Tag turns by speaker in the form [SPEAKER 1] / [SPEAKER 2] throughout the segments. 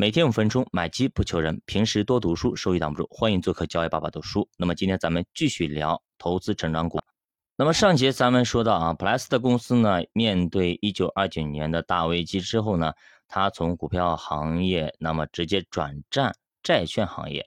[SPEAKER 1] 每天五分钟，买基不求人。平时多读书，收益挡不住。欢迎做客教育爸爸读书。那么今天咱们继续聊投资成长股。那么上节咱们说到啊，普莱斯的公司呢，面对一九二九年的大危机之后呢，他从股票行业那么直接转战债券行业。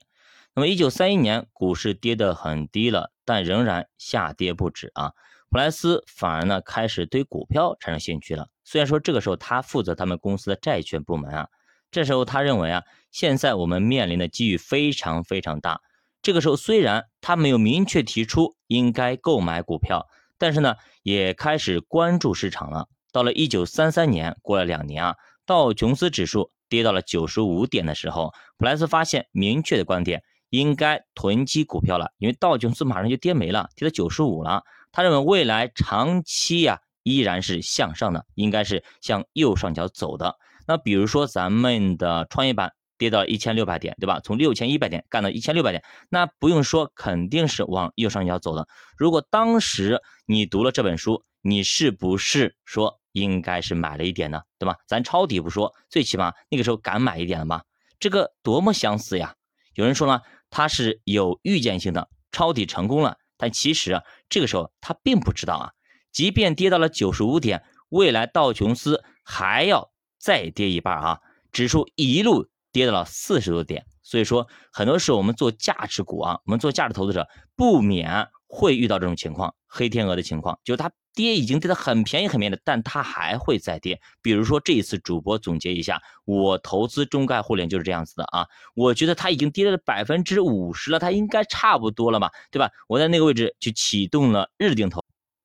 [SPEAKER 1] 那么一九三一年股市跌得很低了，但仍然下跌不止啊。普莱斯反而呢开始对股票产生兴趣了。虽然说这个时候他负责他们公司的债券部门啊。这时候他认为啊，现在我们面临的机遇非常非常大。这个时候虽然他没有明确提出应该购买股票，但是呢，也开始关注市场了。到了一九三三年，过了两年啊，道琼斯指数跌到了九十五点的时候，普莱斯发现明确的观点，应该囤积股票了，因为道琼斯马上就跌没了，跌到九十五了。他认为未来长期呀依然是向上的，应该是向右上角走的。那比如说咱们的创业板跌到一千六百点，对吧？从六千一百点干到一千六百点，那不用说，肯定是往右上角走的。如果当时你读了这本书，你是不是说应该是买了一点呢？对吧？咱抄底不说，最起码那个时候敢买一点了吧？这个多么相似呀！有人说呢，他是有预见性的，抄底成功了，但其实啊，这个时候他并不知道啊，即便跌到了九十五点，未来道琼斯还要。再跌一半啊，指数一路跌到了四十多点，所以说很多时候我们做价值股啊，我们做价值投资者不免会遇到这种情况，黑天鹅的情况，就是它跌已经跌得很便宜很便宜的，但它还会再跌。比如说这一次主播总结一下，我投资中概互联就是这样子的啊，我觉得它已经跌了百分之五十了，它应该差不多了嘛，对吧？我在那个位置就启动了日定投。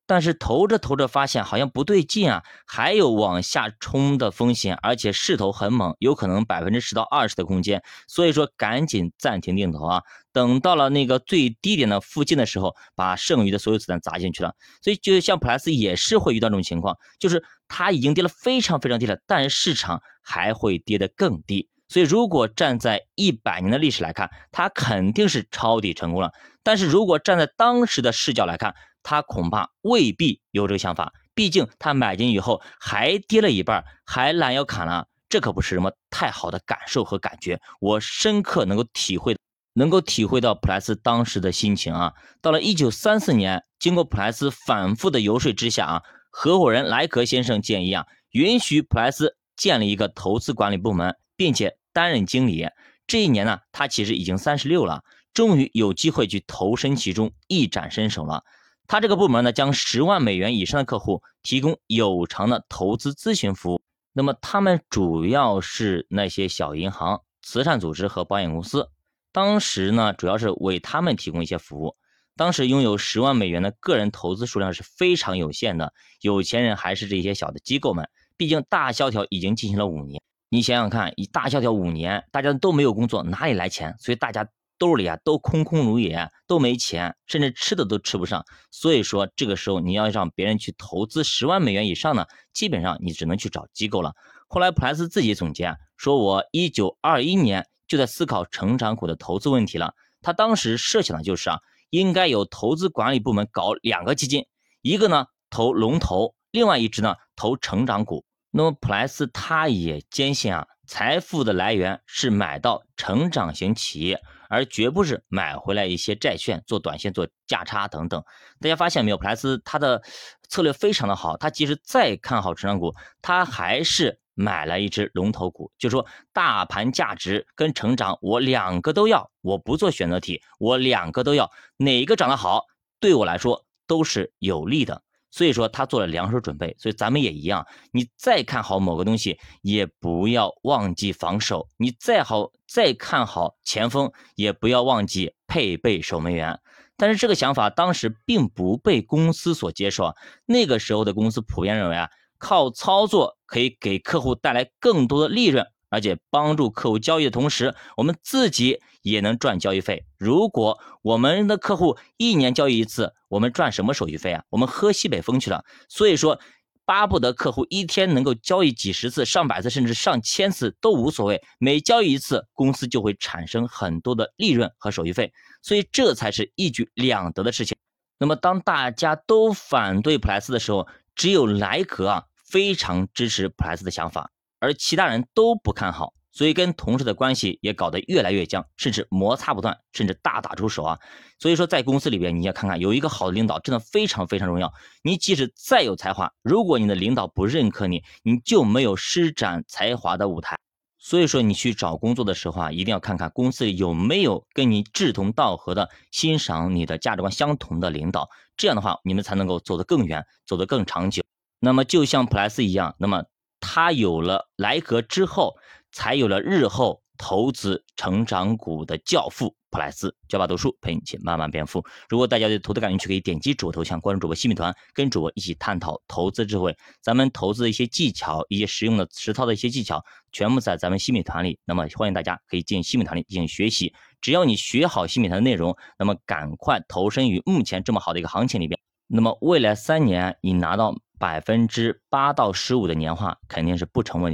[SPEAKER 1] 但是投着投着发现好像不对劲啊，还有往下冲的风险，而且势头很猛，有可能百分之十到二十的空间，所以说赶紧暂停定投啊。等到了那个最低点的附近的时候，把剩余的所有子弹砸进去了。所以就像普莱斯也是会遇到这种情况，就是它已经跌了非常非常低了，但是市场还会跌得更低。所以如果站在一百年的历史来看，它肯定是抄底成功了。但是如果站在当时的视角来看，他恐怕未必有这个想法，毕竟他买进以后还跌了一半，还拦腰砍了，这可不是什么太好的感受和感觉。我深刻能够体会，能够体会到普莱斯当时的心情啊。到了一九三四年，经过普莱斯反复的游说之下啊，合伙人莱克先生建议啊，允许普莱斯建立一个投资管理部门，并且担任经理。这一年呢，他其实已经三十六了，终于有机会去投身其中，一展身手了。他这个部门呢，将十万美元以上的客户提供有偿的投资咨询服务。那么，他们主要是那些小银行、慈善组织和保险公司。当时呢，主要是为他们提供一些服务。当时拥有十万美元的个人投资数量是非常有限的，有钱人还是这些小的机构们。毕竟大萧条已经进行了五年，你想想看，一大萧条五年，大家都没有工作，哪里来钱？所以大家。兜里啊都空空如也，都没钱，甚至吃的都吃不上。所以说这个时候你要让别人去投资十万美元以上呢，基本上你只能去找机构了。后来普莱斯自己总结啊，说我一九二一年就在思考成长股的投资问题了。他当时设想的就是啊，应该有投资管理部门搞两个基金，一个呢投龙头，另外一支呢投成长股。那么普莱斯他也坚信啊，财富的来源是买到成长型企业。而绝不是买回来一些债券做短线、做价差等等。大家发现没有？普莱斯他的策略非常的好，他即使再看好成长股，他还是买了一只龙头股，就说大盘价值跟成长我两个都要，我不做选择题，我两个都要，哪一个涨得好，对我来说都是有利的。所以说他做了两手准备，所以咱们也一样。你再看好某个东西，也不要忘记防守；你再好再看好前锋，也不要忘记配备守门员。但是这个想法当时并不被公司所接受。那个时候的公司普遍认为啊，靠操作可以给客户带来更多的利润。而且帮助客户交易的同时，我们自己也能赚交易费。如果我们的客户一年交易一次，我们赚什么手续费啊？我们喝西北风去了。所以说，巴不得客户一天能够交易几十次、上百次，甚至上千次都无所谓。每交易一次，公司就会产生很多的利润和手续费。所以这才是一举两得的事情。那么当大家都反对普莱斯的时候，只有莱格啊非常支持普莱斯的想法。而其他人都不看好，所以跟同事的关系也搞得越来越僵，甚至摩擦不断，甚至大打出手啊。所以说，在公司里边，你要看看有一个好的领导，真的非常非常重要。你即使再有才华，如果你的领导不认可你，你就没有施展才华的舞台。所以说，你去找工作的时候啊，一定要看看公司里有没有跟你志同道合的、欣赏你的价值观相同的领导。这样的话，你们才能够走得更远，走得更长久。那么，就像普莱斯一样，那么他有了莱格之后，才有了日后投资成长股的教父普莱斯。教爸读书，陪你一起慢慢变富。如果大家对投资感兴趣，可以点击主播头像，关注主播新米团，跟主播一起探讨投资智慧。咱们投资的一些技巧，一些实用的实操的一些技巧，全部在咱们新米团里。那么，欢迎大家可以进新米团里进行学习。只要你学好新米团的内容，那么赶快投身于目前这么好的一个行情里边。那么未来三年你拿到百分之八到十五的年化，肯定是不成问题。